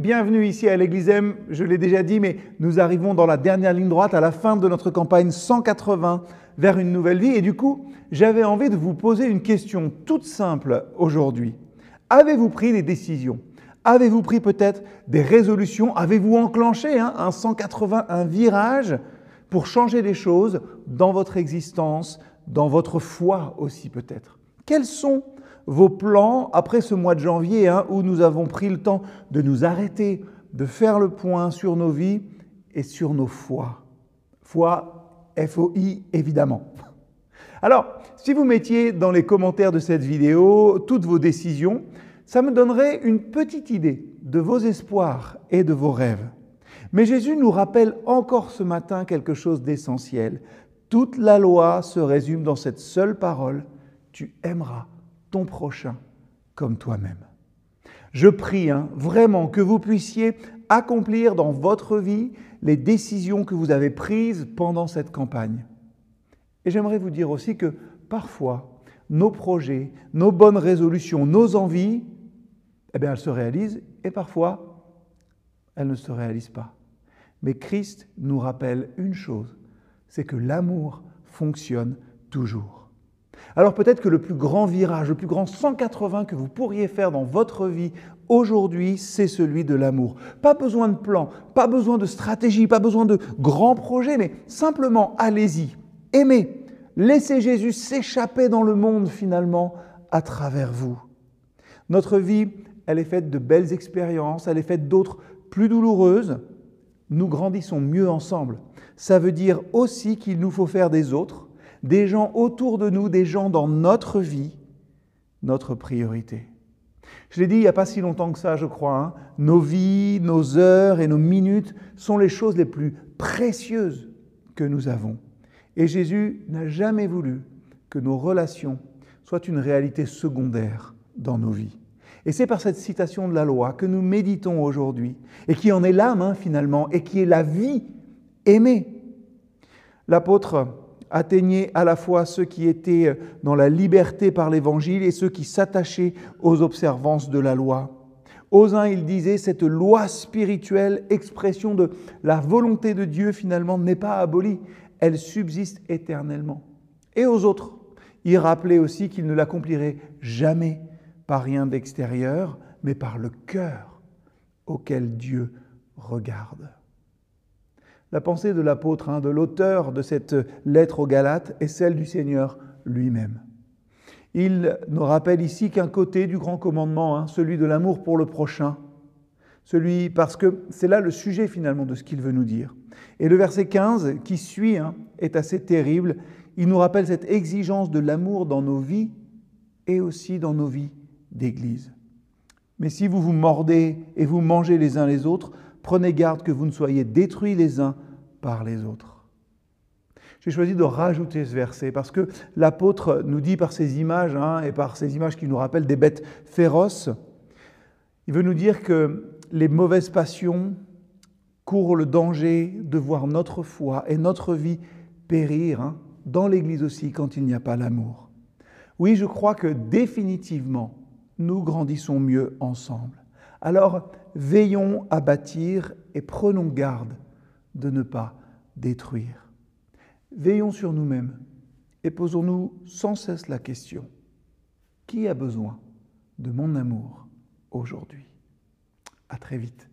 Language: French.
bienvenue ici à l'Église M. Je l'ai déjà dit, mais nous arrivons dans la dernière ligne droite à la fin de notre campagne 180 vers une nouvelle vie. Et du coup, j'avais envie de vous poser une question toute simple aujourd'hui. Avez-vous pris des décisions? Avez-vous pris peut-être des résolutions? Avez-vous enclenché hein, un 180, un virage pour changer les choses dans votre existence, dans votre foi aussi peut-être? Quels sont vos plans après ce mois de janvier hein, où nous avons pris le temps de nous arrêter, de faire le point sur nos vies et sur nos foi. Foi, F-O-I évidemment. Alors, si vous mettiez dans les commentaires de cette vidéo toutes vos décisions, ça me donnerait une petite idée de vos espoirs et de vos rêves. Mais Jésus nous rappelle encore ce matin quelque chose d'essentiel. Toute la loi se résume dans cette seule parole, tu aimeras ton prochain comme toi-même. Je prie hein, vraiment que vous puissiez accomplir dans votre vie les décisions que vous avez prises pendant cette campagne. Et j'aimerais vous dire aussi que parfois, nos projets, nos bonnes résolutions, nos envies, eh bien, elles se réalisent et parfois, elles ne se réalisent pas. Mais Christ nous rappelle une chose, c'est que l'amour fonctionne toujours. Alors peut-être que le plus grand virage, le plus grand 180 que vous pourriez faire dans votre vie aujourd'hui, c'est celui de l'amour. Pas besoin de plan, pas besoin de stratégie, pas besoin de grands projets, mais simplement allez-y, aimez, laissez Jésus s'échapper dans le monde finalement à travers vous. Notre vie, elle est faite de belles expériences, elle est faite d'autres plus douloureuses. Nous grandissons mieux ensemble. Ça veut dire aussi qu'il nous faut faire des autres des gens autour de nous, des gens dans notre vie, notre priorité. Je l'ai dit il n'y a pas si longtemps que ça, je crois. Hein. Nos vies, nos heures et nos minutes sont les choses les plus précieuses que nous avons. Et Jésus n'a jamais voulu que nos relations soient une réalité secondaire dans nos vies. Et c'est par cette citation de la loi que nous méditons aujourd'hui, et qui en est l'âme hein, finalement, et qui est la vie aimée. L'apôtre atteignait à la fois ceux qui étaient dans la liberté par l'Évangile et ceux qui s'attachaient aux observances de la loi. Aux uns, il disait, cette loi spirituelle, expression de la volonté de Dieu, finalement, n'est pas abolie, elle subsiste éternellement. Et aux autres, il rappelait aussi qu'il ne l'accomplirait jamais par rien d'extérieur, mais par le cœur auquel Dieu regarde. La pensée de l'apôtre, hein, de l'auteur de cette lettre aux Galates, est celle du Seigneur lui-même. Il nous rappelle ici qu'un côté du grand commandement, hein, celui de l'amour pour le prochain, celui parce que c'est là le sujet finalement de ce qu'il veut nous dire. Et le verset 15 qui suit hein, est assez terrible. Il nous rappelle cette exigence de l'amour dans nos vies et aussi dans nos vies d'Église. Mais si vous vous mordez et vous mangez les uns les autres, prenez garde que vous ne soyez détruits les uns par les autres. J'ai choisi de rajouter ce verset parce que l'apôtre nous dit par ces images, hein, et par ces images qui nous rappellent des bêtes féroces, il veut nous dire que les mauvaises passions courent le danger de voir notre foi et notre vie périr, hein, dans l'Église aussi, quand il n'y a pas l'amour. Oui, je crois que définitivement, nous grandissons mieux ensemble. Alors, veillons à bâtir et prenons garde de ne pas détruire. Veillons sur nous-mêmes et posons-nous sans cesse la question, qui a besoin de mon amour aujourd'hui? À très vite.